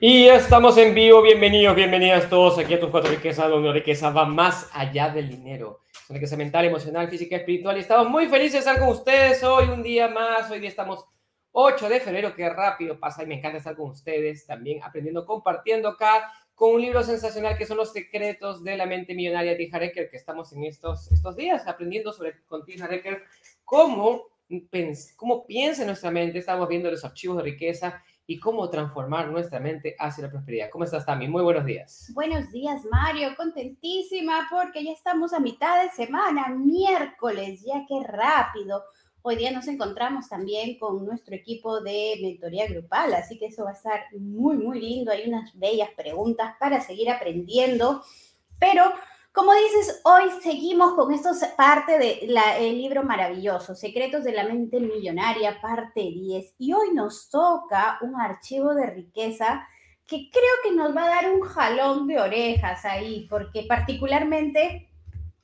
Y estamos en vivo, bienvenidos, bienvenidas todos aquí a tus cuatro riquezas, donde la riqueza va más allá del dinero. Es una riqueza mental, emocional, física, espiritual. Y estamos muy felices de estar con ustedes hoy, un día más. Hoy día estamos 8 de febrero, qué rápido pasa y me encanta estar con ustedes también aprendiendo, compartiendo acá con un libro sensacional que son los secretos de la mente millonaria de Hareker, que estamos en estos, estos días aprendiendo sobre con Hareker cómo, cómo piensa nuestra mente. Estamos viendo los archivos de riqueza y cómo transformar nuestra mente hacia la prosperidad. ¿Cómo estás, Tami? Muy buenos días. Buenos días, Mario. Contentísima porque ya estamos a mitad de semana, miércoles, ya qué rápido. Hoy día nos encontramos también con nuestro equipo de mentoría grupal, así que eso va a estar muy, muy lindo. Hay unas bellas preguntas para seguir aprendiendo, pero como dices, hoy seguimos con esto, parte del libro maravilloso, Secretos de la Mente Millonaria, parte 10. Y hoy nos toca un archivo de riqueza que creo que nos va a dar un jalón de orejas ahí, porque particularmente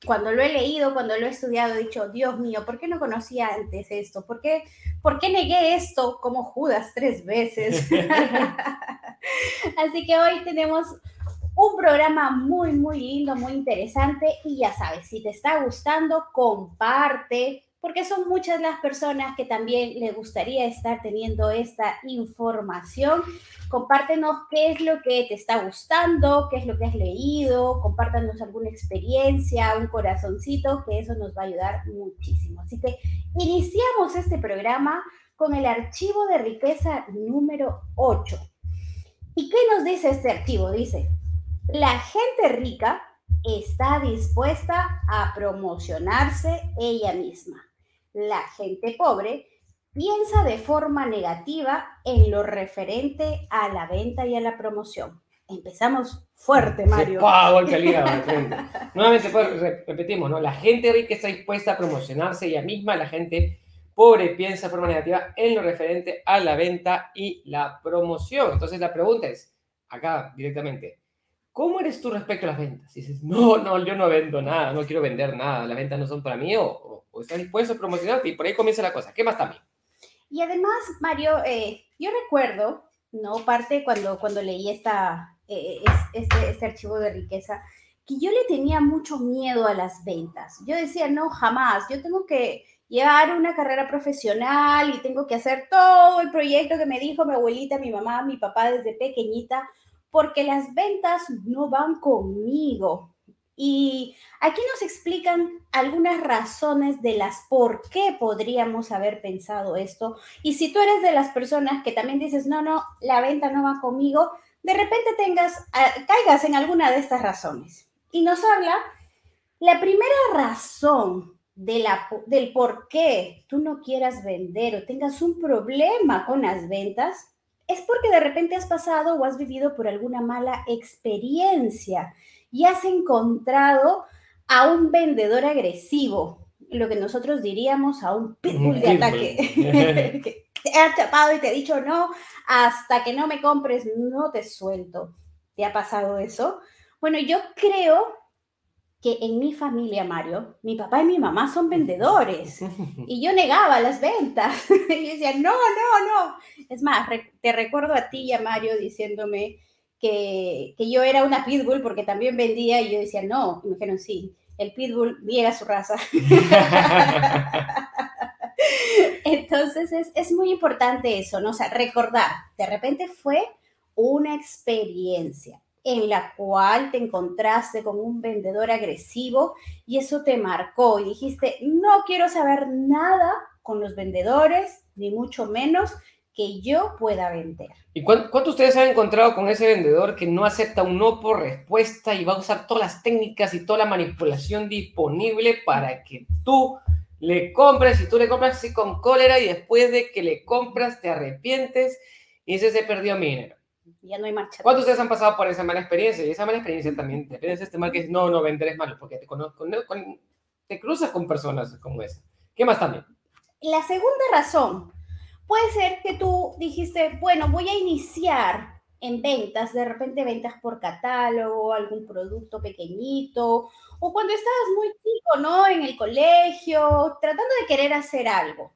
cuando lo he leído, cuando lo he estudiado, he dicho, Dios mío, ¿por qué no conocía antes esto? ¿Por qué, ¿por qué negué esto como Judas tres veces? Así que hoy tenemos un programa muy, muy lindo, muy interesante y ya sabes, si te está gustando, comparte, porque son muchas las personas que también les gustaría estar teniendo esta información. Compártenos qué es lo que te está gustando, qué es lo que has leído, compártanos alguna experiencia, un corazoncito, que eso nos va a ayudar muchísimo. Así que iniciamos este programa con el archivo de riqueza número 8. ¿Y qué nos dice este archivo? Dice, la gente rica está dispuesta a promocionarse ella misma. La gente pobre piensa de forma negativa en lo referente a la venta y a la promoción. Empezamos fuerte, Mario. Nuevamente pues, repetimos, ¿no? La gente rica está dispuesta a promocionarse ella misma, la gente pobre piensa de forma negativa en lo referente a la venta y la promoción. Entonces la pregunta es, acá directamente, ¿Cómo eres tú respecto a las ventas? Y dices, no, no, yo no vendo nada, no quiero vender nada, las ventas no son para mí, o, estás dispuesto a promocionarte, y por ahí comienza la cosa. ¿Qué más también? Y además, Mario, eh, yo recuerdo, ¿no? Parte cuando, cuando leí esta, eh, este, este archivo de riqueza, que yo le tenía mucho miedo a las ventas. Yo decía, no, jamás, yo tengo que llevar una carrera profesional y tengo que hacer todo el proyecto que me dijo mi abuelita, mi mamá, mi papá desde pequeñita porque las ventas no van conmigo. Y aquí nos explican algunas razones de las por qué podríamos haber pensado esto. Y si tú eres de las personas que también dices, no, no, la venta no va conmigo, de repente tengas, ah, caigas en alguna de estas razones. Y nos habla la primera razón del por qué tú no quieras vender o tengas un problema con las ventas es porque de repente has pasado o has vivido por alguna mala experiencia y has encontrado a un vendedor agresivo, lo que nosotros diríamos a un pitbull de ataque. que te ha chapado y te ha dicho no, hasta que no me compres, no te suelto. ¿Te ha pasado eso? Bueno, yo creo que en mi familia, Mario, mi papá y mi mamá son vendedores y yo negaba las ventas. y decía, no, no, no. Es más, te recuerdo a ti y a Mario diciéndome que, que, yo era una pitbull porque también vendía y yo decía, no. Y me dijeron, sí, el pitbull niega su raza. Entonces es, es muy importante eso, ¿no? O sea, recordar, de repente fue una experiencia en la cual te encontraste con un vendedor agresivo y eso te marcó y dijiste, no quiero saber nada con los vendedores, ni mucho menos que yo pueda vender. ¿Y cuánto ustedes han encontrado con ese vendedor que no acepta un no por respuesta y va a usar todas las técnicas y toda la manipulación disponible para que tú le compres y tú le compras así con cólera y después de que le compras te arrepientes y ese se perdió mi dinero? Ya no hay marcha. ¿Cuántos de ustedes han pasado por esa mala experiencia? Y esa mala experiencia también depende de este mal que es, no, no, vender es malo, porque te, conozco, te cruzas con personas como esa. ¿Qué más también? La segunda razón puede ser que tú dijiste, bueno, voy a iniciar en ventas, de repente ventas por catálogo, algún producto pequeñito, o cuando estabas muy chico, ¿no? En el colegio, tratando de querer hacer algo.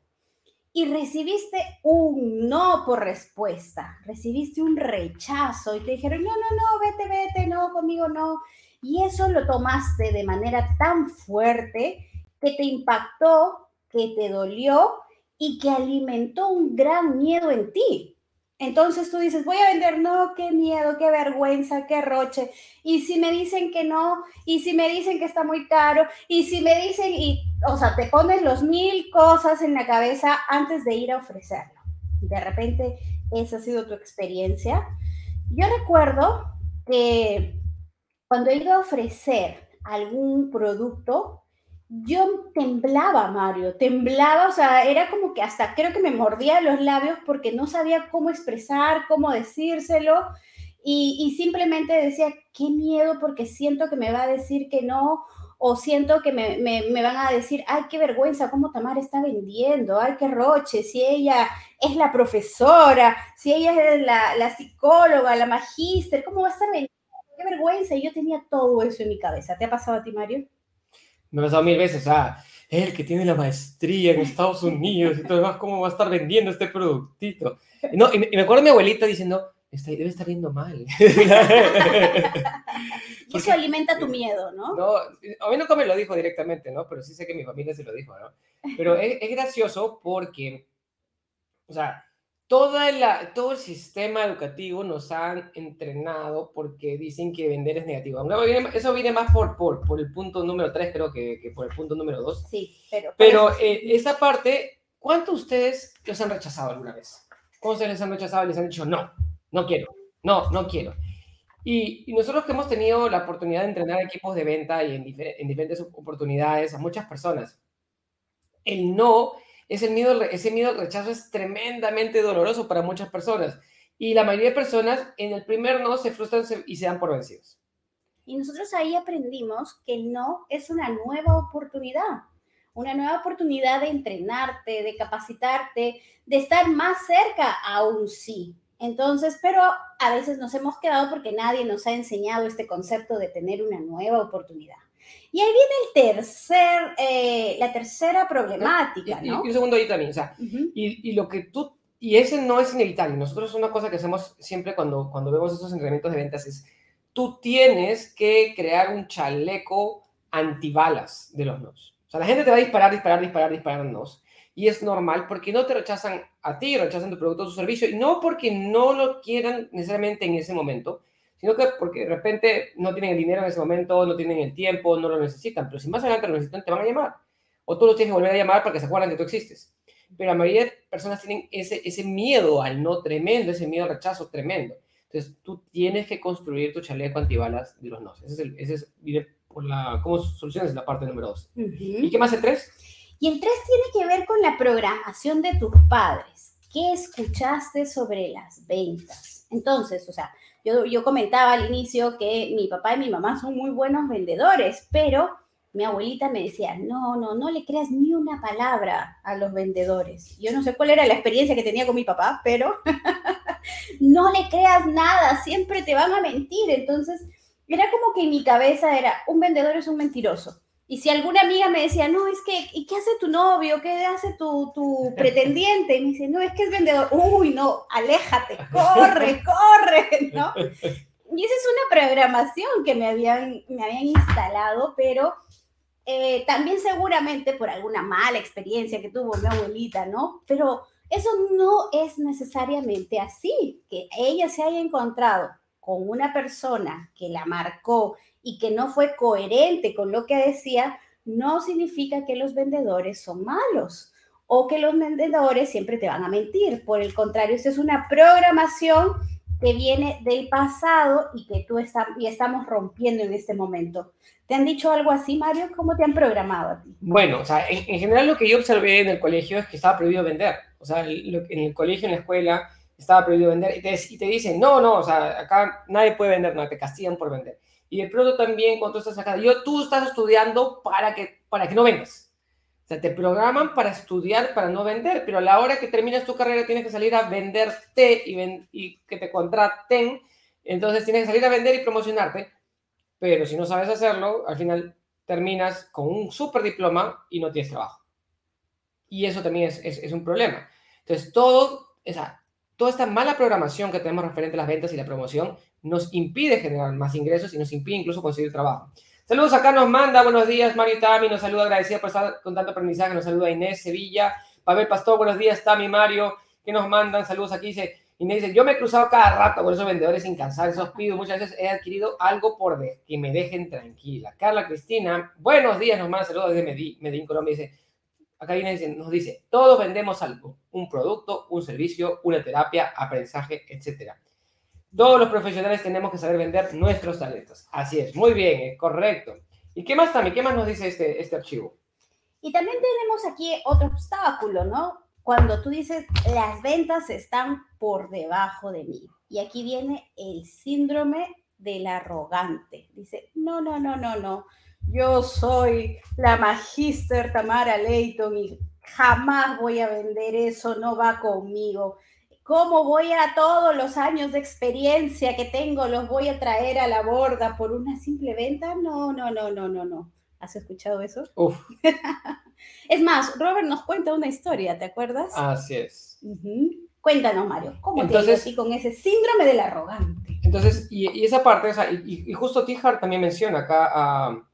Y recibiste un no por respuesta, recibiste un rechazo y te dijeron, no, no, no, vete, vete, no, conmigo no. Y eso lo tomaste de manera tan fuerte que te impactó, que te dolió y que alimentó un gran miedo en ti. Entonces tú dices, voy a vender, no, qué miedo, qué vergüenza, qué roche. Y si me dicen que no, y si me dicen que está muy caro, y si me dicen, y, o sea, te pones los mil cosas en la cabeza antes de ir a ofrecerlo. De repente, esa ha sido tu experiencia. Yo recuerdo que cuando he ido a ofrecer algún producto, yo temblaba, Mario, temblaba, o sea, era como que hasta creo que me mordía los labios porque no sabía cómo expresar, cómo decírselo y, simplemente decía, qué miedo porque siento que me va a decir que no o siento que me, me, van a decir, ay, qué vergüenza, cómo Tamara está vendiendo, ay, qué roche, si ella es la profesora, si ella es la, la psicóloga, la magíster, ¿cómo va a estar? Qué vergüenza, y yo tenía todo eso en mi cabeza. ¿Te ha pasado a ti, Mario? Me ha pasado mil veces, o sea, él que tiene la maestría en Estados Unidos y todo demás, ¿cómo va a estar vendiendo este productito? No, y, me, acuerdo de mi abuelita diciendo, Está, debe estar viendo mal. y eso alimenta tu miedo, ¿no? No, a mí nunca me lo dijo directamente, ¿no? Pero sí sé que mi familia se lo dijo, ¿no? Pero es, es gracioso porque, o sea, toda la, todo el sistema educativo nos han entrenado porque dicen que vender es negativo. Eso viene más por, por, por el punto número 3, creo que, que, por el punto número 2. Sí, pero... Pero eh, esa parte, ¿cuántos de ustedes los han rechazado alguna vez? ¿Cuántos les han rechazado y les han dicho, no, no quiero, no, no quiero? Y, y nosotros que hemos tenido la oportunidad de entrenar equipos de venta y en, en diferentes oportunidades a muchas personas, el no ese miedo, ese miedo al rechazo es tremendamente doloroso para muchas personas. Y la mayoría de personas en el primer no se frustran y se dan por vencidos. Y nosotros ahí aprendimos que no es una nueva oportunidad, una nueva oportunidad de entrenarte, de capacitarte, de estar más cerca a un sí. Entonces, pero a veces nos hemos quedado porque nadie nos ha enseñado este concepto de tener una nueva oportunidad. Y ahí viene el tercer, eh, la tercera problemática, ¿no? Y, un segundo ahí también, o sea, y, y, lo que tú, y ese no es inevitable. Nosotros una cosa que hacemos siempre cuando, cuando vemos esos entrenamientos de ventas es, tú tienes que crear un chaleco antibalas de los nos. O sea, la gente te va a disparar, disparar, disparar, disparar nos. Y es normal porque no te rechazan a ti, rechazan tu producto o tu servicio, y no porque no lo quieran necesariamente en ese momento, sino que porque de repente no tienen el dinero en ese momento, no tienen el tiempo, no lo necesitan, pero si más adelante lo necesitan, te van a llamar. O tú los tienes que volver a llamar para que se acuerden que tú existes. Pero la mayoría de personas tienen ese, ese miedo al no tremendo, ese miedo al rechazo tremendo. Entonces, tú tienes que construir tu chaleco antibalas de los no. Ese es, el, ese es por la, cómo soluciones la parte número dos. ¿Y qué más el tres? Y el tres tiene que ver con la programación de tus padres. ¿Qué escuchaste sobre las ventas? Entonces, o sea, yo, comentaba al inicio que mi papá y mi mamá son muy buenos vendedores, pero mi abuelita me decía, no, no, no le creas ni una palabra a los vendedores. Yo no sé cuál era la experiencia que tenía con mi papá, pero no le creas nada, siempre te van a mentir. Entonces, era como que en mi cabeza era, un vendedor es un mentiroso. Y si alguna amiga me decía, no, es que, ¿y qué hace tu novio? ¿Qué hace tu, tu pretendiente? Y me dice, no, es que es vendedor. Uy, no, aléjate, corre, corre, ¿no? Y esa es una programación que me habían, me habían instalado, pero eh, también seguramente por alguna mala experiencia que tuvo mi abuelita, ¿no? Pero eso no es necesariamente así, que ella se haya encontrado con una persona que la marcó y que no fue coherente con lo que decía, no significa que los vendedores son malos o que los vendedores siempre te van a mentir. Por el contrario, esto es una programación que viene del pasado y que tú está, y estamos rompiendo en este momento. ¿Te han dicho algo así, Mario? ¿Cómo te han programado a ti? Bueno, o sea, en, general lo que yo observé en el colegio es que estaba prohibido vender. O sea, en el colegio, en la escuela, estaba prohibido vender y te, y te dicen, no, no, o sea, acá nadie puede vender, no, te castigan por vender. Y de pronto también cuando estás acá, yo, tú estás estudiando para que, para que no vendas. O sea, te programan para estudiar, para no vender, pero a la hora que terminas tu carrera tienes que salir a venderte y, y que te contraten. Entonces tienes que salir a vender y promocionarte. Pero si no sabes hacerlo, al final terminas con un super diploma y no tienes trabajo. Y eso también es, es, es un problema. Entonces, todo, esa, toda esta mala programación que tenemos referente a las ventas y la promoción nos impide generar más ingresos y nos impide incluso conseguir trabajo. Saludos acá nos manda, buenos días, Mario Tami, nos saluda, agradecida por estar con tanto aprendizaje, nos saluda Inés Sevilla, Pavel Pastor, buenos días, Tami, Mario, que nos mandan, saludos aquí, dice, Inés dice, yo me he cruzado cada rato con esos vendedores sin cansar, esos pido, muchas veces he adquirido algo por de, que me dejen tranquila. Carla Cristina, buenos días, nos manda saludos desde Medellín, Medellín Colombia, dice, acá viene, nos dice, todos vendemos algo, un producto, un servicio, una terapia, aprendizaje, etcétera. Todos los profesionales tenemos que saber vender nuestros talentos. Así es, muy bien, eh, correcto. ¿Y qué más también? ¿Qué más nos dice este, este archivo? Y también tenemos aquí otro obstáculo, ¿no? Cuando tú dices, las ventas están por debajo de mí. Y aquí viene el síndrome del arrogante. Dice, no, no, no, no, no. Yo soy la magíster Tamara Leighton y jamás voy a vender eso, no va conmigo. ¿Cómo voy a todos los años de experiencia que tengo, los voy a traer a la borda por una simple venta? No, no, no, no, no, no. ¿Has escuchado eso? Uf. es más, Robert nos cuenta una historia, ¿te acuerdas? Así es. Cuéntanos, Mario, ¿cómo entonces, te así con ese síndrome del arrogante? Entonces, y, esa parte, o sea, y, y, justo Tijar también menciona acá a,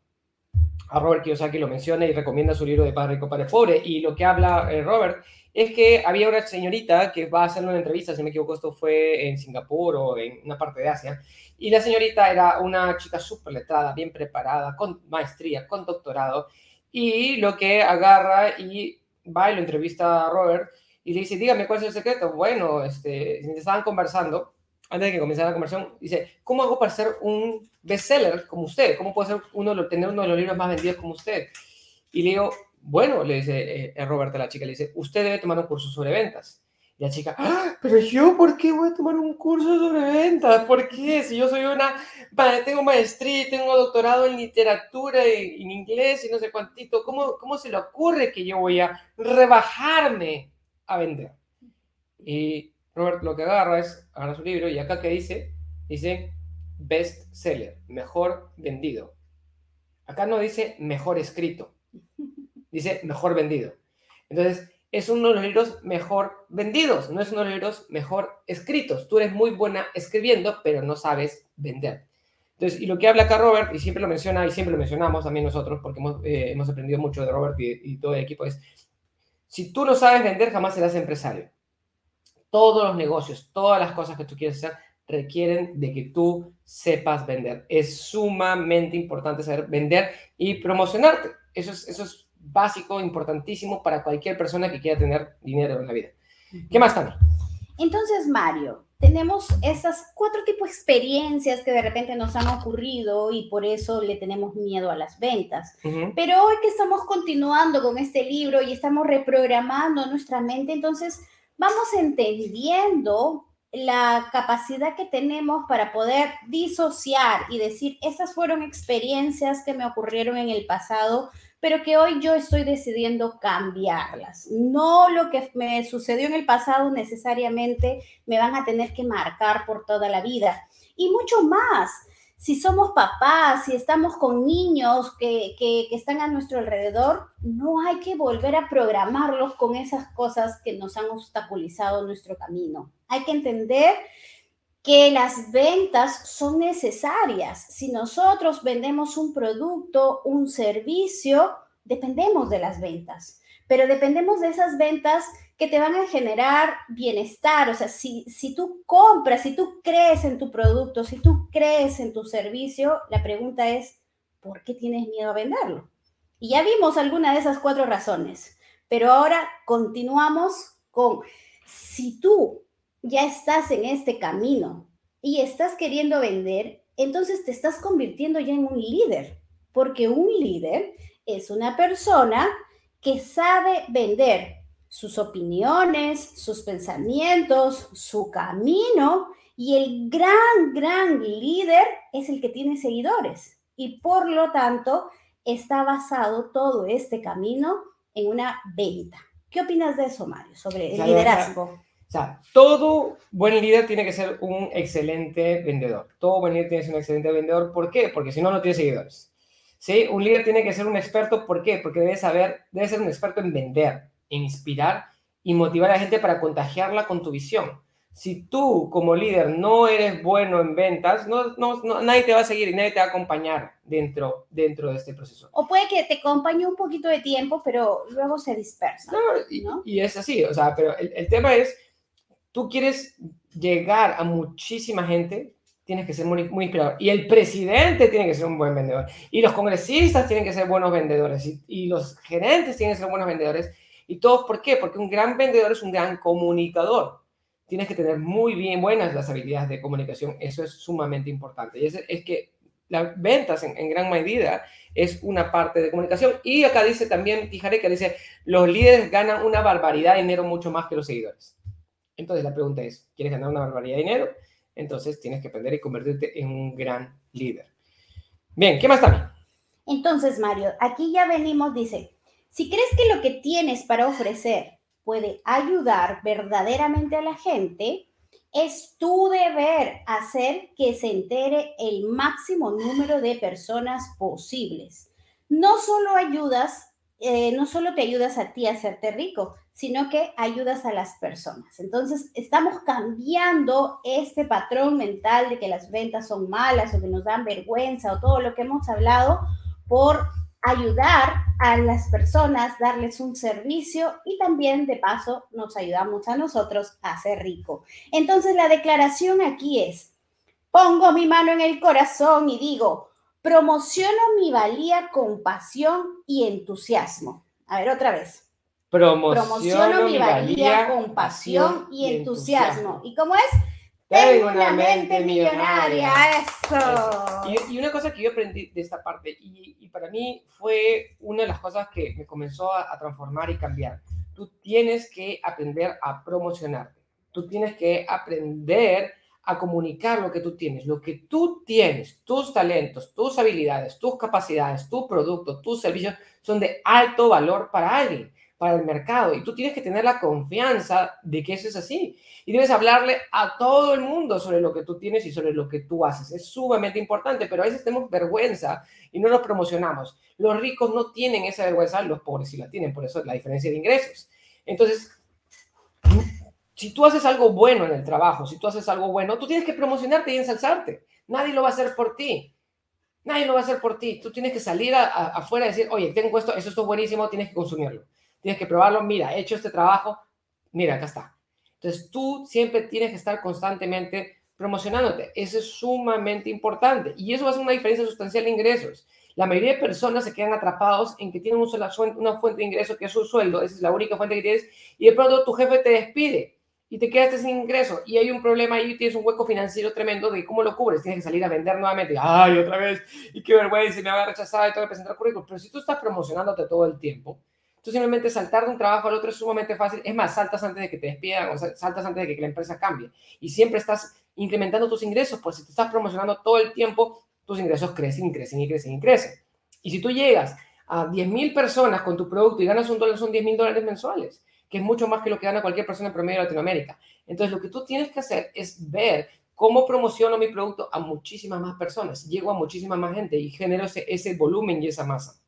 a Robert Kiyosaki, lo menciona y recomienda su libro de Padre Rico, Padre Pobre, y lo que habla eh, Robert es que había una señorita que va a hacer una entrevista, si me equivoco, esto fue en Singapur o en una parte de Asia, y la señorita era una chica súper letrada, bien preparada, con maestría, con doctorado, y lo que agarra y va y lo entrevista a Robert y le dice, dígame cuál es el secreto. Bueno, este, estaban conversando, antes de que comenzara la conversación, dice, ¿cómo hago para ser un bestseller como usted? ¿Cómo puedo ser uno, tener uno de los libros más vendidos como usted? Y le digo, bueno, le dice eh, Robert a la chica, le dice, usted debe tomar un curso sobre ventas. Y la chica, ¡Ah! pero yo, ¿por qué voy a tomar un curso sobre ventas? ¿Por qué? Si yo soy una, tengo maestría, tengo doctorado en literatura, en inglés y no sé cuántito, ¿cómo, ¿cómo se le ocurre que yo voy a rebajarme a vender? Y Robert lo que agarra es, agarra su libro y acá que dice, dice best seller, mejor vendido. Acá no dice mejor escrito dice mejor vendido. Entonces, es uno de los libros mejor vendidos, no es uno de los libros mejor escritos. Tú eres muy buena escribiendo, pero no sabes vender. Entonces, y lo que habla acá Robert, y siempre lo menciona, y siempre lo mencionamos también nosotros, porque hemos, eh, hemos aprendido mucho de Robert y, todo el equipo, es, si tú no sabes vender, jamás serás empresario. Todos los negocios, todas las cosas que tú quieres hacer, requieren de que tú sepas vender. Es sumamente importante saber vender y promocionarte. Eso es, eso es básico, importantísimo para cualquier persona que quiera tener dinero en la vida. ¿Qué más, también? Entonces, Mario, tenemos esas cuatro tipos de experiencias que de repente nos han ocurrido y por eso le tenemos miedo a las ventas. Pero hoy que estamos continuando con este libro y estamos reprogramando nuestra mente, entonces vamos entendiendo la capacidad que tenemos para poder disociar y decir, esas fueron experiencias que me ocurrieron en el pasado, pero que hoy yo estoy decidiendo cambiarlas. No lo que me sucedió en el pasado necesariamente me van a tener que marcar por toda la vida. Y mucho más, si somos papás, si estamos con niños que, que, están a nuestro alrededor, no hay que volver a programarlos con esas cosas que nos han obstaculizado nuestro camino. Hay que entender que las ventas son necesarias. Si nosotros vendemos un producto, un servicio, dependemos de las ventas, pero dependemos de esas ventas que te van a generar bienestar. O sea, si, si tú compras, si tú crees en tu producto, si tú crees en tu servicio, la pregunta es, ¿por qué tienes miedo a venderlo? Y ya vimos alguna de esas cuatro razones, pero ahora continuamos con, si tú ya estás en este camino y estás queriendo vender, entonces te estás convirtiendo ya en un líder, porque un líder es una persona que sabe vender sus opiniones, sus pensamientos, su camino, y el gran, gran líder es el que tiene seguidores. Y por lo tanto, está basado todo este camino en una venta. ¿Qué opinas de eso, Mario, sobre el liderazgo? O sea, todo buen líder tiene que ser un excelente vendedor. Todo buen líder tiene que ser un excelente vendedor. ¿Por qué? Porque si no, no tiene seguidores. ¿Sí? Un líder tiene que ser un experto. ¿Por qué? Porque debe saber, debe ser un experto en vender. Inspirar y motivar a la gente para contagiarla con tu visión. Si tú como líder no eres bueno en ventas, no, no, nadie te va a seguir y nadie te va a acompañar dentro, dentro de este proceso. O puede que te acompañe un poquito de tiempo, pero luego se dispersa. y, y, es así, o sea, pero el, el tema es, tú quieres llegar a muchísima gente, tienes que ser muy, muy inspirador. Y el presidente tiene que ser un buen vendedor. Y los congresistas tienen que ser buenos vendedores. Y, y los gerentes tienen que ser buenos vendedores. ¿Y todos por qué? Porque un gran vendedor es un gran comunicador. Tienes que tener muy bien buenas las habilidades de comunicación. Eso es sumamente importante. Y es, que las ventas en, gran medida es una parte de comunicación. Y acá dice también, Tijaré, que dice, los líderes ganan una barbaridad de dinero mucho más que los seguidores. Entonces la pregunta es, ¿quieres ganar una barbaridad de dinero? Entonces tienes que aprender y convertirte en un gran líder. Bien, ¿qué más también? Entonces, Mario, aquí ya venimos, dice, si crees que lo que tienes para ofrecer puede ayudar verdaderamente a la gente, es tu deber hacer que se entere el máximo número de personas posibles. No solo ayudas, eh, no solo te ayudas a ti a hacerte rico, sino que ayudas a las personas. Entonces, estamos cambiando este patrón mental de que las ventas son malas o que nos dan vergüenza o todo lo que hemos hablado por ayudar a las personas, darles un servicio y también de paso nos ayudamos a nosotros a ser rico. Entonces, la declaración aquí es, pongo mi mano en el corazón y digo, promociono mi valía con pasión y entusiasmo. A ver, otra vez. Promociono, mi valía, con pasión y, entusiasmo. ¿Y cómo es? Tengo una mente millonaria, eso. Y, una cosa que yo aprendí de esta parte, y, para mí fue una de las cosas que me comenzó a, a, transformar y cambiar. Tú tienes que aprender a promocionarte. Tú tienes que aprender a comunicar lo que tú tienes. Lo que tú tienes, tus talentos, tus habilidades, tus capacidades, tu producto, tus servicios, son de alto valor para alguien para el mercado y tú tienes que tener la confianza de que eso es así y debes hablarle a todo el mundo sobre lo que tú tienes y sobre lo que tú haces. Es sumamente importante, pero a veces tenemos vergüenza y no nos promocionamos. Los ricos no tienen esa vergüenza, los pobres sí la tienen, por eso es la diferencia de ingresos. Entonces, si tú haces algo bueno en el trabajo, si tú haces algo bueno, tú tienes que promocionarte y ensalzarte. Nadie lo va a hacer por ti. Nadie lo va a hacer por ti. Tú tienes que salir afuera y decir, oye, tengo esto, eso es buenísimo, tienes que consumirlo tienes que probarlo, mira, he hecho este trabajo, mira, acá está. Entonces tú siempre tienes que estar constantemente promocionándote. Eso es sumamente importante y eso ser una diferencia sustancial de ingresos. La mayoría de personas se quedan atrapados en que tienen una fuente de ingreso que es su sueldo, esa es la única fuente que tienes, y de pronto tu jefe te despide y te quedaste sin ingreso y hay un problema ahí, tienes un hueco financiero tremendo de cómo lo cubres, tienes que salir a vender nuevamente, ay, otra vez, y qué vergüenza, y me va a y tengo que presentar currículum, pero si tú estás promocionándote todo el tiempo, Tú simplemente saltar de un trabajo al otro es sumamente fácil. Es más, saltas antes de que te despidan o saltas antes de que la empresa cambie. Y siempre estás incrementando tus ingresos, pues si te estás promocionando todo el tiempo, tus ingresos crecen crecen y crecen y crecen. Y si tú llegas a 10.000 personas con tu producto y ganas un dólar, son 10.000 dólares mensuales, que es mucho más que lo que gana cualquier persona en promedio de Latinoamérica. Entonces, lo que tú tienes que hacer es ver cómo promociono mi producto a muchísimas más personas, llego a muchísima más gente y genero ese, ese volumen y esa masa.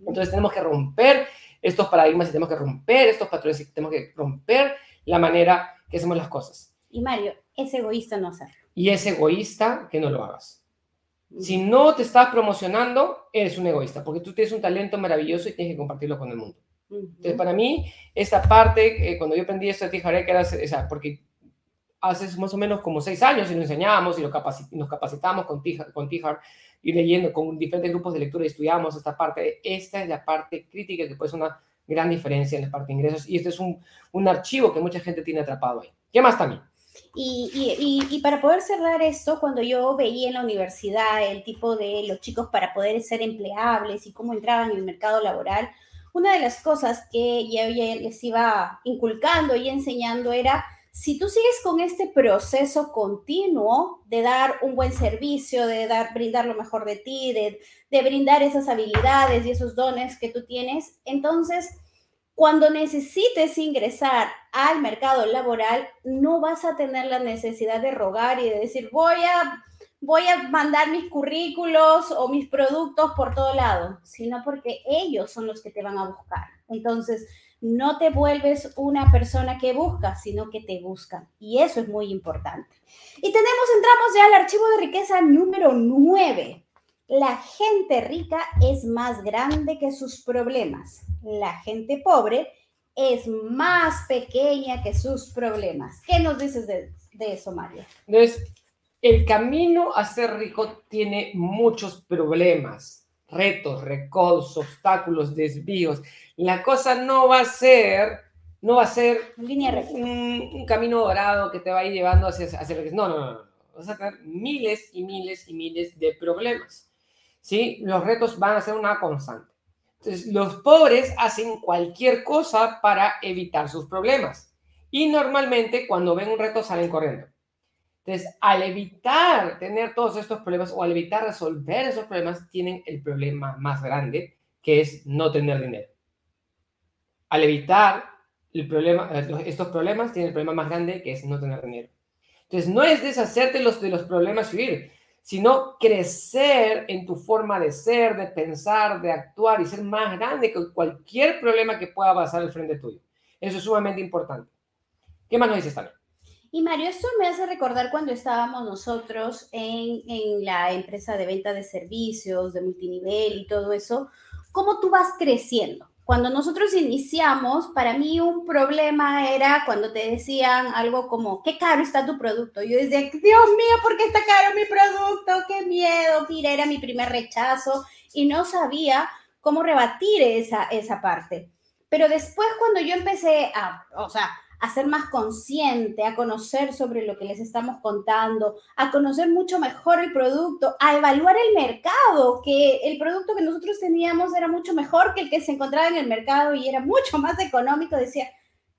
Entonces, tenemos que romper estos paradigmas y tenemos que romper estos patrones y tenemos que romper la manera que hacemos las cosas. Y Mario, es egoísta no hacerlo. Y es egoísta que no lo hagas. Si no te estás promocionando, eres un egoísta, porque tú tienes un talento maravilloso y tienes que compartirlo con el mundo. Entonces, para mí, esta parte, eh, cuando yo aprendí esto de Tijaré, que era esa, porque hace más o menos como seis años y lo enseñamos y lo nos capacitamos con Tijar, con Tijar y leyendo con diferentes grupos de lectura y estudiamos esta parte. Esta es la parte crítica que puede ser una gran diferencia en la parte de ingresos y este es un, un archivo que mucha gente tiene atrapado ahí. ¿Qué más también? Y, y, y, para poder cerrar esto, cuando yo veía en la universidad el tipo de los chicos para poder ser empleables y cómo entraban en el mercado laboral, una de las cosas que yo les iba inculcando y enseñando era si tú sigues con este proceso continuo de dar un buen servicio, de dar, brindar lo mejor de ti, de, de brindar esas habilidades y esos dones que tú tienes, entonces cuando necesites ingresar al mercado laboral, no vas a tener la necesidad de rogar y de decir, voy a, voy a mandar mis currículos o mis productos por todo lado, sino porque ellos son los que te van a buscar. Entonces, no te vuelves una persona que busca, sino que te buscan. Y eso es muy importante. Y tenemos, entramos ya al archivo de riqueza número 9. La gente rica es más grande que sus problemas. La gente pobre es más pequeña que sus problemas. ¿Qué nos dices de, eso, Mario? Entonces, el camino a ser rico tiene muchos problemas, retos, recodos, obstáculos, desvíos. La cosa no va a ser, no va a ser línea Un, camino dorado que te va a ir llevando hacia, hacia No, no, no, no. Vas a tener miles y miles y miles de problemas. ¿sí? Los retos van a ser una constante. Entonces, los pobres hacen cualquier cosa para evitar sus problemas. Y normalmente cuando ven un reto salen corriendo. Entonces, al evitar tener todos estos problemas o al evitar resolver esos problemas, tienen el problema más grande, que es no tener dinero. Al evitar el problema, estos problemas, tienen el problema más grande, que es no tener dinero. Entonces, no es deshacerte los, de los problemas y huir, sino crecer en tu forma de ser, de pensar, de actuar y ser más grande que cualquier problema que pueda pasar al frente tuyo. Eso es sumamente importante. ¿Qué más nos dices también? Y Mario, esto me hace recordar cuando estábamos nosotros en, en la empresa de venta de servicios, de multinivel y todo eso, cómo tú vas creciendo. Cuando nosotros iniciamos, para mí un problema era cuando te decían algo como, qué caro está tu producto. Yo decía, Dios mío, ¿por qué está caro mi producto? Qué miedo. Mira, era mi primer rechazo y no sabía cómo rebatir esa, esa parte. Pero después cuando yo empecé a, o sea, a ser más consciente, a conocer sobre lo que les estamos contando, a conocer mucho mejor el producto, a evaluar el mercado, que el producto que nosotros teníamos era mucho mejor que el que se encontraba en el mercado y era mucho más económico, decía,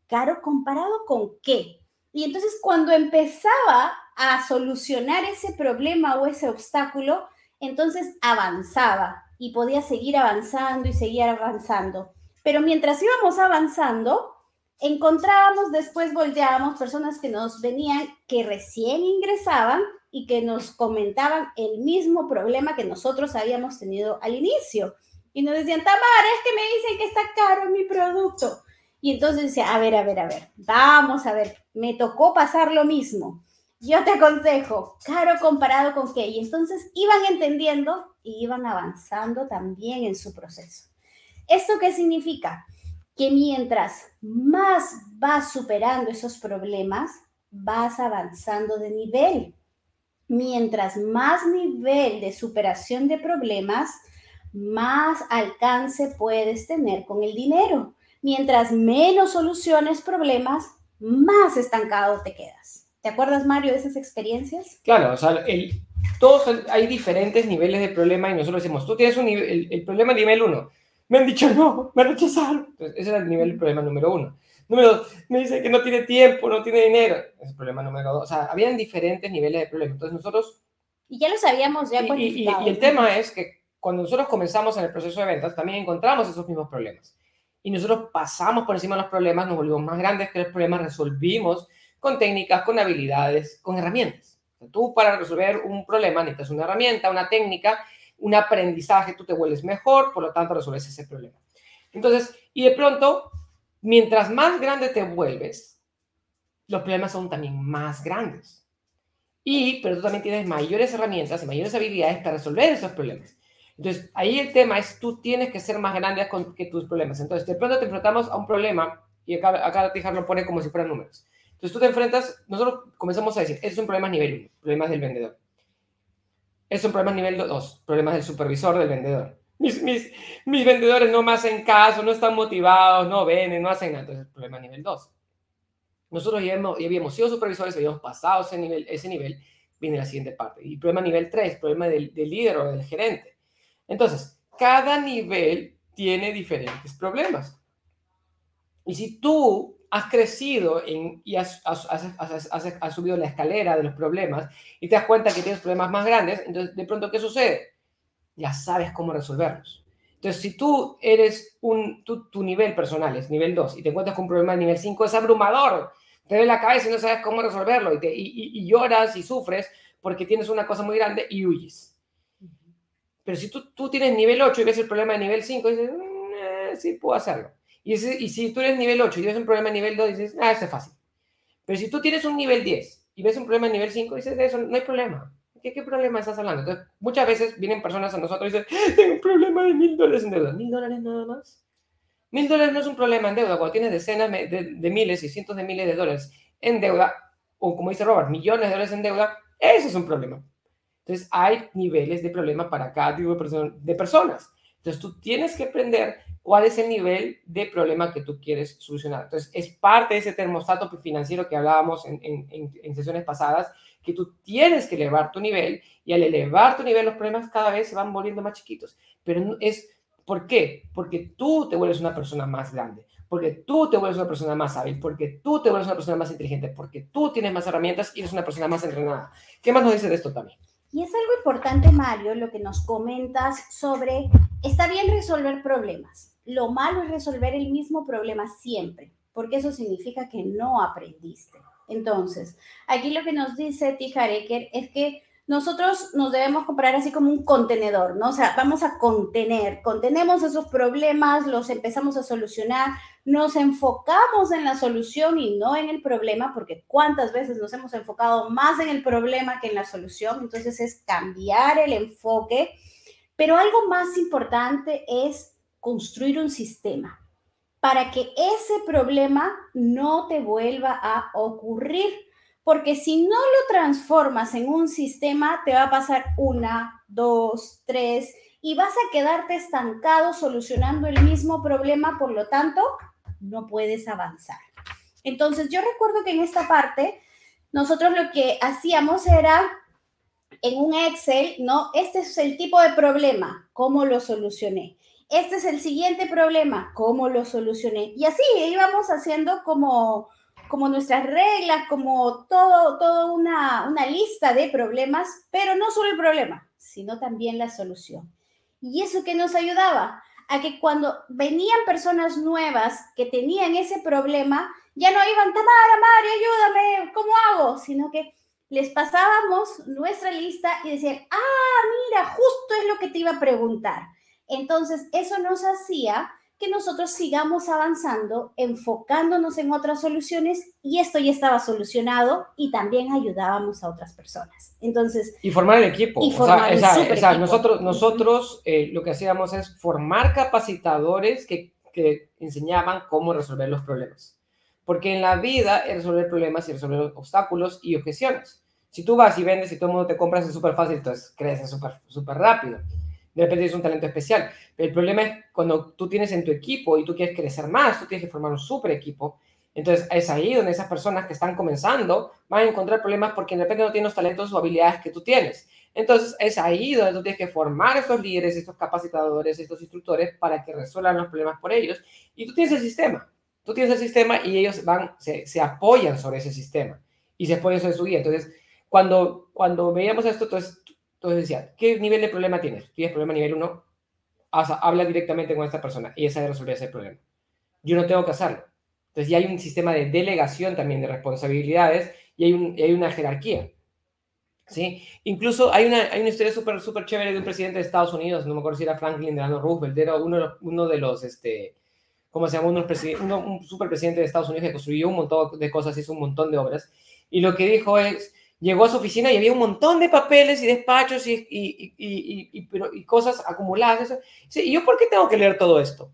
caro comparado con qué. Y entonces cuando empezaba a solucionar ese problema o ese obstáculo, entonces avanzaba y podía seguir avanzando y seguir avanzando. Pero mientras íbamos avanzando, encontrábamos, después volteábamos personas que nos venían, que recién ingresaban y que nos comentaban el mismo problema que nosotros habíamos tenido al inicio. Y nos decían, Tamara, es que me dicen que está caro mi producto. Y entonces decía, a ver, a ver, a ver, vamos a ver, me tocó pasar lo mismo. Yo te aconsejo, caro comparado con qué. Y entonces iban entendiendo y iban avanzando también en su proceso. ¿Esto qué significa? Que mientras más vas superando esos problemas, vas avanzando de nivel. Mientras más nivel de superación de problemas, más alcance puedes tener con el dinero. Mientras menos soluciones problemas, más estancado te quedas. ¿Te acuerdas, Mario, de esas experiencias? Claro, o sea, el, todos hay diferentes niveles de problema y nosotros decimos, tú tienes un nivel, el, el problema nivel 1 me han dicho no, me rechazaron. Entonces, ese era el nivel, el problema número uno. Número dos, me dice que no tiene tiempo, no tiene dinero. Ese es el problema número dos. O sea, habían diferentes niveles de problemas. Entonces nosotros... Y ya lo sabíamos, ya y, y, y, el tema es que cuando nosotros comenzamos en el proceso de ventas, también encontramos esos mismos problemas. Y nosotros pasamos por encima de los problemas, nos volvimos más grandes que los problemas, resolvimos con técnicas, con habilidades, con herramientas. tú para resolver un problema necesitas una herramienta, una técnica, un aprendizaje, tú te vuelves mejor, por lo tanto resuelves ese problema. Entonces, y de pronto, mientras más grande te vuelves, los problemas son también más grandes. Y, pero tú también tienes mayores herramientas y mayores habilidades para resolver esos problemas. Entonces, ahí el tema es, tú tienes que ser más grande que tus problemas. Entonces, de pronto te enfrentamos a un problema, y acá, acá Tijar lo pone como si fueran números. Entonces, tú te enfrentas, nosotros comenzamos a decir, es un problema nivel 1, problemas del vendedor. Es un problema nivel 2, problemas del supervisor, del vendedor. Mis, mis, mis vendedores no me hacen caso, no están motivados, no venden, no hacen nada. Entonces, problema nivel 2. Nosotros ya, hemos, ya habíamos sido supervisores, habíamos pasado ese nivel, ese nivel, viene la siguiente parte. Y problema nivel 3, problema del, del líder o del gerente. Entonces, cada nivel tiene diferentes problemas. Y si tú has crecido en, y has, subido la escalera de los problemas y te das cuenta que tienes problemas más grandes, entonces de pronto, ¿qué sucede? Ya sabes cómo resolverlos. Entonces, si tú eres un, tu nivel personal es nivel 2 y te encuentras con un problema de nivel 5, es abrumador. Te ve la cabeza y no sabes cómo resolverlo y, te, y, lloras y sufres porque tienes una cosa muy grande y huyes. Pero si tú, tú tienes nivel 8 y ves el problema de nivel 5, dices, mm, eh, sí, puedo hacerlo Y, y si tú eres nivel 8 y ves un problema nivel 2, dices, ah, eso es fácil. Pero si tú tienes un nivel 10 y ves un problema nivel 5, dices, eso no hay problema. ¿Qué, ¿Qué, problema estás hablando? Entonces, muchas veces vienen personas a nosotros y dicen, tengo un problema de mil dólares en deuda. ¿Mil dólares nada más? Mil dólares no es un problema en deuda. Cuando tienes decenas de, de, miles y cientos de miles de dólares en deuda, o como dice Robert, millones de dólares en deuda, eso es un problema. Entonces, hay niveles de problema para cada tipo de, de personas. Entonces, tú tienes que aprender cuál es el nivel de problema que tú quieres solucionar. Entonces, es parte de ese termostato financiero que hablábamos en, en, en, sesiones pasadas, que tú tienes que elevar tu nivel y al elevar tu nivel los problemas cada vez se van volviendo más chiquitos. Pero es, ¿por qué? Porque tú te vuelves una persona más grande, porque tú te vuelves una persona más hábil, porque tú te vuelves una persona más inteligente, porque tú tienes más herramientas y eres una persona más entrenada. ¿Qué más nos dice de esto también? Y es algo importante, Mario, lo que nos comentas sobre, está bien resolver problemas, lo malo es resolver el mismo problema siempre, porque eso significa que no aprendiste. Entonces, aquí lo que nos dice Tijareker es que nosotros nos debemos comprar así como un contenedor, ¿no? O sea, vamos a contener, contenemos esos problemas, los empezamos a solucionar, nos enfocamos en la solución y no en el problema, porque cuántas veces nos hemos enfocado más en el problema que en la solución, entonces es cambiar el enfoque, pero algo más importante es construir un sistema para que ese problema no te vuelva a ocurrir. Porque si no lo transformas en un sistema, te va a pasar una, dos, tres, y vas a quedarte estancado solucionando el mismo problema, por lo tanto, no puedes avanzar. Entonces, yo recuerdo que en esta parte, nosotros lo que hacíamos era en un Excel, ¿no? Este es el tipo de problema, ¿cómo lo solucioné? Este es el siguiente problema, ¿cómo lo solucioné? Y así íbamos haciendo como, como nuestras reglas, como todo, todo una, una lista de problemas, pero no solo el problema, sino también la solución. Y eso que nos ayudaba a que cuando venían personas nuevas que tenían ese problema, ya no iban, Tamara, Mari, ayúdame, ¿cómo hago? Sino que les pasábamos nuestra lista y decían, ah, mira, justo es lo que te iba a preguntar. Entonces, eso nos hacía que nosotros sigamos avanzando, enfocándonos en otras soluciones y esto ya estaba solucionado y también ayudábamos a otras personas. Entonces... Y formar el equipo. Y formar o sea, nosotros, nosotros eh, lo que hacíamos es formar capacitadores que, que enseñaban cómo resolver los problemas. Porque en la vida es resolver problemas y resolver obstáculos y objeciones. Si tú vas y vendes y todo el mundo te compra, es súper fácil, entonces creces súper súper rápido de repente es un talento especial. Pero el problema es cuando tú tienes en tu equipo y tú quieres crecer más, tú tienes que formar un super equipo. Entonces es ahí donde esas personas que están comenzando van a encontrar problemas porque de repente no tienen los talentos o habilidades que tú tienes. Entonces es ahí donde tú tienes que formar estos líderes, estos capacitadores, estos instructores para que resuelvan los problemas por ellos. Y tú tienes el sistema. Tú tienes el sistema y ellos van, se, se apoyan sobre ese sistema y se apoyan sobre su guía. Entonces, cuando, cuando veíamos esto, entonces entonces decía, ¿qué nivel de problema tienes? ¿Tienes problema nivel 1? Habla directamente con esta persona y esa de resolver ese problema. Yo no tengo que hacerlo. Entonces ya hay un sistema de delegación también de responsabilidades y hay, un, hay una jerarquía. ¿Sí? Incluso hay una, hay una historia súper super chévere de un presidente de Estados Unidos, no me acuerdo si era Franklin Delano Roosevelt, era uno, uno de los, este, ¿cómo se llama? Uno, uno, un super presidente de Estados Unidos que construyó un montón de cosas, hizo un montón de obras. Y lo que dijo es, llegó a su oficina y había un montón de papeles y despachos y, y, y, y cosas acumuladas. ¿y yo por qué tengo que leer todo esto?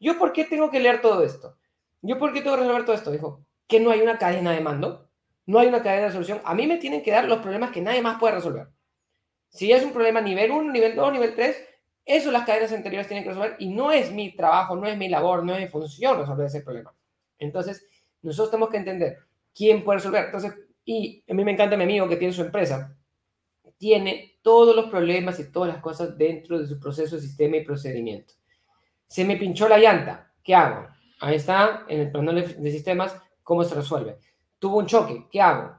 ¿Yo por qué tengo que leer todo esto? ¿Yo por qué tengo que resolver todo esto? Dijo, que no hay una cadena de mando, no hay una cadena de solución. A mí me tienen que dar los problemas que nadie más puede resolver. Si es un problema nivel 1, nivel 2, nivel 3, eso las cadenas anteriores tienen que resolver y no es mi trabajo, no es mi labor, no es mi función resolver ese problema. Entonces, nosotros tenemos que entender quién puede resolver. Entonces, y a mí me encanta mi amigo que tiene su empresa. Tiene todos los problemas y todas las cosas dentro de su proceso, sistema y procedimiento. Se me pinchó la llanta. ¿Qué hago? Ahí está, en el plano de sistemas, cómo se resuelve. Tuvo un choque. ¿Qué hago?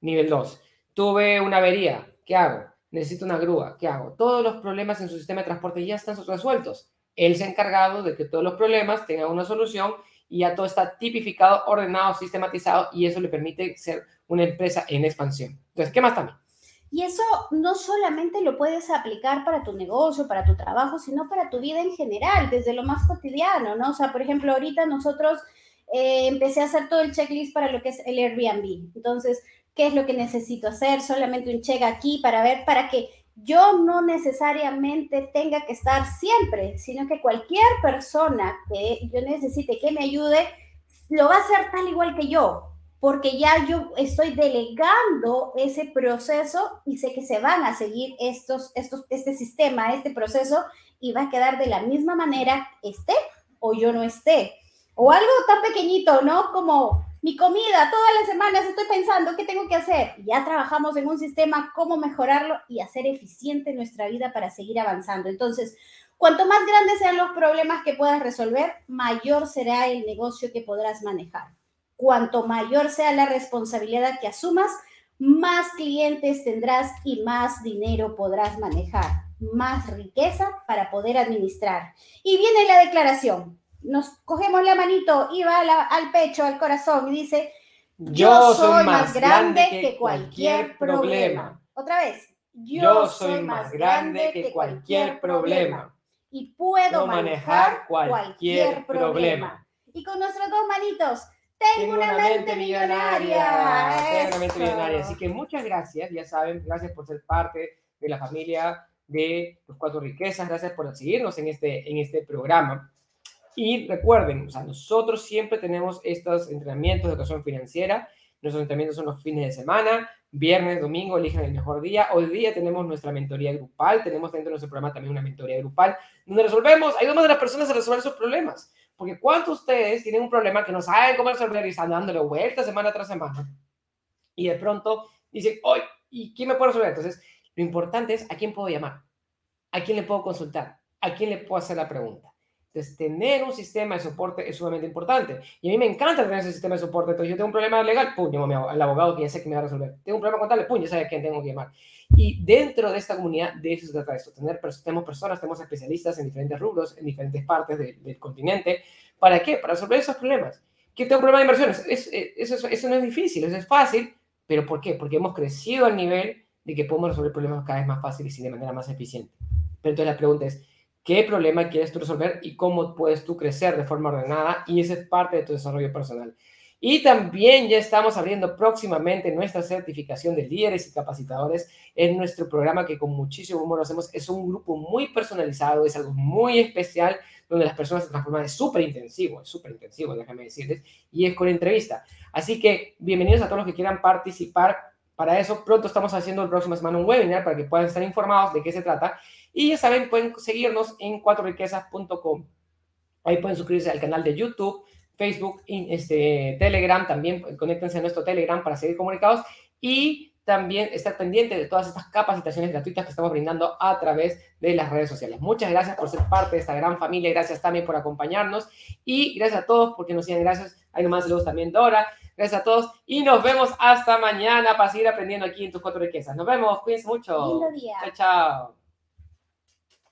Nivel 2. Tuve una avería. ¿Qué hago? Necesito una grúa. ¿Qué hago? Todos los problemas en su sistema de transporte ya están resueltos. Él se ha encargado de que todos los problemas tengan una solución y ya todo está tipificado, ordenado, sistematizado y eso le permite ser una empresa en expansión. Entonces, ¿qué más también? Y eso no solamente lo puedes aplicar para tu negocio, para tu trabajo, sino para tu vida en general, desde lo más cotidiano, ¿no? O sea, por ejemplo, ahorita nosotros eh, empecé a hacer todo el checklist para lo que es el Airbnb. Entonces, ¿qué es lo que necesito hacer? Solamente un check aquí para ver, para que yo no necesariamente tenga que estar siempre, sino que cualquier persona que yo necesite que me ayude, lo va a hacer tal igual que yo porque ya yo estoy delegando ese proceso y sé que se van a seguir estos, estos, este sistema, este proceso, y va a quedar de la misma manera, esté o yo no esté. O algo tan pequeñito, ¿no? Como mi comida, todas las semanas estoy pensando qué tengo que hacer. Ya trabajamos en un sistema, cómo mejorarlo y hacer eficiente nuestra vida para seguir avanzando. Entonces, cuanto más grandes sean los problemas que puedas resolver, mayor será el negocio que podrás manejar cuanto mayor sea la responsabilidad que asumas, más clientes tendrás y más dinero podrás manejar, más riqueza para poder administrar. Y viene la declaración. Nos cogemos la manito y va al pecho, al corazón y dice, yo, soy más grande que cualquier problema. Otra vez, yo, soy más grande que cualquier problema. Y puedo manejar cualquier problema. Y con nuestras dos manitos, tengo, una, mente, millonaria. Tengo una mente millonaria. Así que muchas gracias, ya saben, gracias por ser parte de la familia de los cuatro riquezas, gracias por seguirnos en este, en este programa. Y recuerden, o sea, nosotros siempre tenemos estos entrenamientos de educación financiera. Nuestros entrenamientos son los fines de semana, viernes, domingo, elijan el mejor día. Hoy día tenemos nuestra mentoría grupal, tenemos dentro de nuestro programa también una mentoría grupal, donde resolvemos, ayudamos a las personas a resolver sus problemas. Porque ¿cuántos de ustedes tienen un problema que no saben cómo resolver y están dándole vuelta semana tras semana? Y de pronto dicen, hoy, ¿y quién me puede resolver? Entonces, lo importante es a quién puedo llamar, a quién le puedo consultar, a quién le puedo hacer la pregunta. Entonces, tener un sistema de soporte es sumamente importante. Y a mí me encanta tener ese sistema de soporte. Entonces, yo tengo un problema legal, pum, llamo al abogado que ya sé que me va a resolver. Tengo un problema contable, pum, ya sé a quién tengo que llamar. Y dentro de esta comunidad, de eso se trata esto. Tener, tenemos personas, tenemos especialistas en diferentes rubros, en diferentes partes del continente. ¿Para qué? Para resolver esos problemas. ¿Qué tengo un problema de inversiones? Es, eso, eso no es difícil, eso es fácil. ¿Pero por qué? Porque hemos crecido al nivel de que podemos resolver problemas cada vez más fáciles y de manera más eficiente. Pero entonces la pregunta es, qué problema quieres tú resolver y cómo puedes tú crecer de forma ordenada y esa es parte de tu desarrollo personal. Y también ya estamos abriendo próximamente nuestra certificación de líderes y capacitadores en nuestro programa que con muchísimo humor lo hacemos. Es un grupo muy personalizado, es algo muy especial donde las personas se transforman. Es súper intensivo, es súper intensivo, déjame decirles, y es con entrevista. Así que bienvenidos a todos los que quieran participar. Para eso, pronto estamos haciendo el próximo semana un webinar para que puedan estar informados de qué se trata y ya saben, pueden seguirnos en cuatroriquezas.com. Ahí pueden suscribirse al canal de YouTube, Facebook, este, Telegram. También conéctense a nuestro Telegram para seguir comunicados. Y también estar pendiente de todas estas capacitaciones gratuitas que estamos brindando a través de las redes sociales. Muchas gracias por ser parte de esta gran familia. Gracias también por acompañarnos. Y gracias a todos porque nos siguen. Gracias. Hay nomás saludos también, Dora. Gracias a todos y nos vemos hasta mañana para seguir aprendiendo aquí en tus cuatro riquezas. Nos vemos, cuídense mucho. Lindo día. Chao, chao.